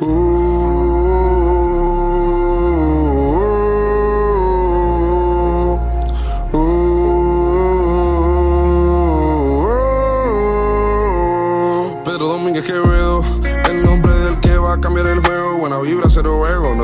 Pedro Domínguez Quevedo, el nombre del que va a cambiar el juego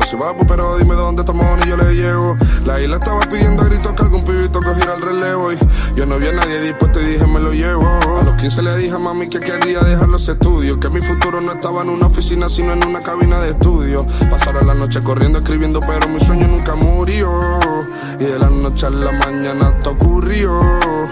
soy vapo, pero dime dónde estamos y yo le llego. La isla estaba pidiendo gritos que algún pibito cogiera el relevo. Y yo no vi a nadie dispuesto y dije, me lo llevo. A los 15 le dije a mami que quería dejar los estudios. Que mi futuro no estaba en una oficina, sino en una cabina de estudio. Pasaron la noche corriendo, escribiendo, pero mi sueño nunca murió. Y de la noche a la mañana todo ocurrió.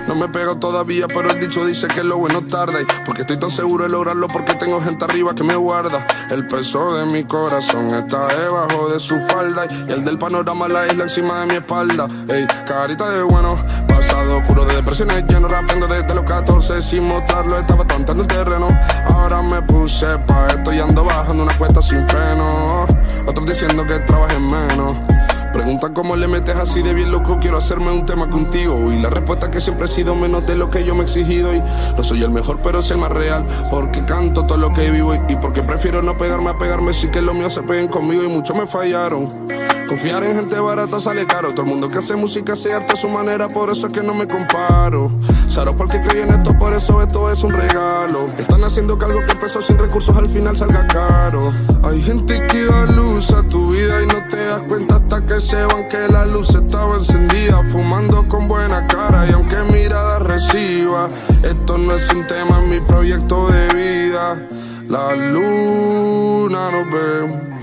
No me pego todavía, pero el dicho dice que lo bueno tarda. Y porque estoy tan seguro de lograrlo, porque tengo gente arriba que me guarda. El peso de mi corazón está debajo de su falda. Y el del panorama, la isla encima de mi espalda. Ey, carita de bueno, pasado oscuro de depresiones lleno, rapeando desde los 14 sin mostrarlo. Estaba tontando el terreno. Ahora me puse pa' esto y ando bajando una cuesta sin freno. Otros diciendo que trabajen menos. Preguntan cómo le metes así de bien loco, quiero hacerme un tema contigo. Y la respuesta es que siempre he sido menos de lo que yo me he exigido. Y no soy el mejor, pero soy el más real. Porque canto todo lo que vivo y, porque prefiero no pegarme a pegarme. Sí que lo mío se peguen conmigo y muchos me fallaron. Confiar en gente barata sale caro. Todo el mundo que hace música hace arte a su manera, por eso es que no me comparo. Saro porque creí en esto, por eso esto es un regalo. Están haciendo que algo que empezó sin recursos al final salga caro. Hay gente que da luz a tu vida y no te das cuenta hasta que se van que la luz estaba encendida. Fumando con buena cara y aunque mirada reciba, esto no es un tema, es mi proyecto de vida. La luna nos ve.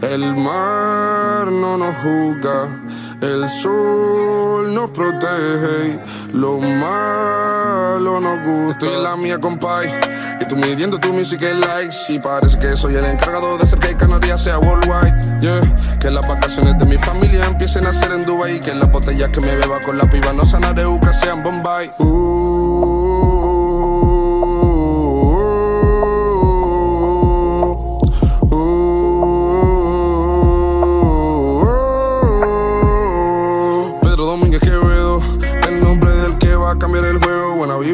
El mar no nos juzga, el sol nos protege y lo malo nos gusta. Estoy en la mía, compay, y tú midiendo tu music en likes. Y parece que soy el encargado de hacer que Canarias sea worldwide. Que las vacaciones de mi familia empiecen a ser en Dubai. Que las botellas que me beba con la piba no sanareuca sean Bombay. Pedro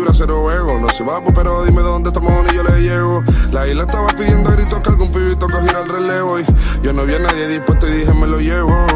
vibra, cero ego. No soy vapo, pero dime dónde estamos y yo le llego. La isla estaba pidiendo gritos que algún pibito cogiera el relevo. Y yo no vi a nadie dispuesto y dije, me lo llevo.